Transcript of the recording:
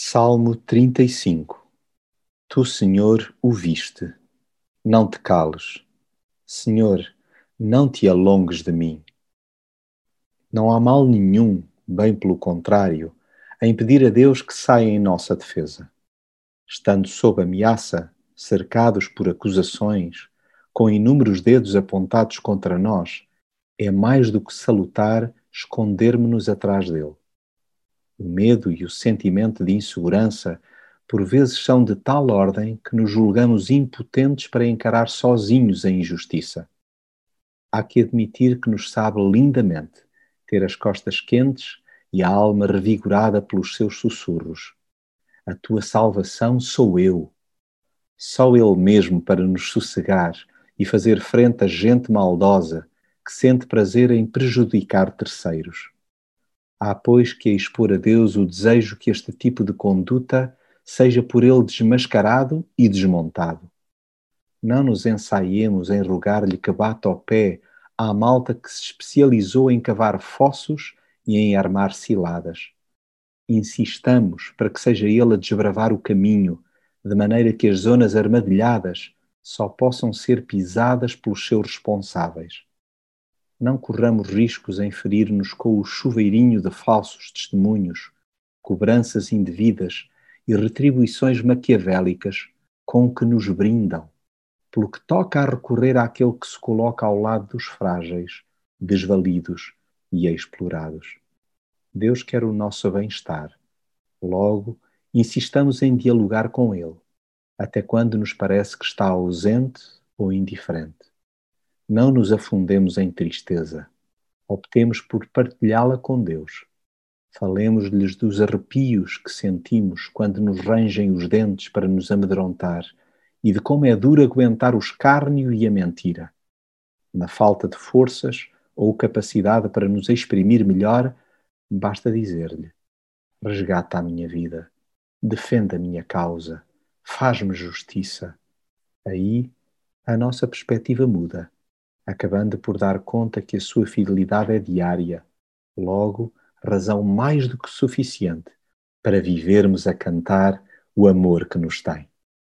Salmo 35 Tu, Senhor, o viste. Não te cales. Senhor, não te alongues de mim. Não há mal nenhum, bem pelo contrário, a impedir a Deus que saia em nossa defesa. Estando sob ameaça, cercados por acusações, com inúmeros dedos apontados contra nós, é mais do que salutar esconder-me-nos atrás dele. O medo e o sentimento de insegurança por vezes são de tal ordem que nos julgamos impotentes para encarar sozinhos a injustiça. Há que admitir que nos sabe lindamente ter as costas quentes e a alma revigorada pelos seus sussurros. A tua salvação sou eu. Só Ele mesmo para nos sossegar e fazer frente a gente maldosa que sente prazer em prejudicar terceiros. Há, pois, que expor a Deus o desejo que este tipo de conduta seja por ele desmascarado e desmontado. Não nos ensaiemos em rogar-lhe que bata ao pé à malta que se especializou em cavar fossos e em armar ciladas. Insistamos para que seja ele a desbravar o caminho, de maneira que as zonas armadilhadas só possam ser pisadas pelos seus responsáveis não corramos riscos em ferir-nos com o chuveirinho de falsos testemunhos, cobranças indevidas e retribuições maquiavélicas com que nos brindam, pelo que toca a recorrer àquele que se coloca ao lado dos frágeis, desvalidos e explorados. Deus quer o nosso bem-estar. Logo, insistamos em dialogar com Ele, até quando nos parece que está ausente ou indiferente não nos afundemos em tristeza. Optemos por partilhá-la com Deus. Falemos-lhes dos arrepios que sentimos quando nos rangem os dentes para nos amedrontar e de como é duro aguentar o escárnio e a mentira. Na falta de forças ou capacidade para nos exprimir melhor, basta dizer-lhe: resgata a minha vida, defenda a minha causa, faz-me justiça. Aí a nossa perspectiva muda acabando por dar conta que a sua fidelidade é diária, logo, razão mais do que suficiente para vivermos a cantar o amor que nos tem.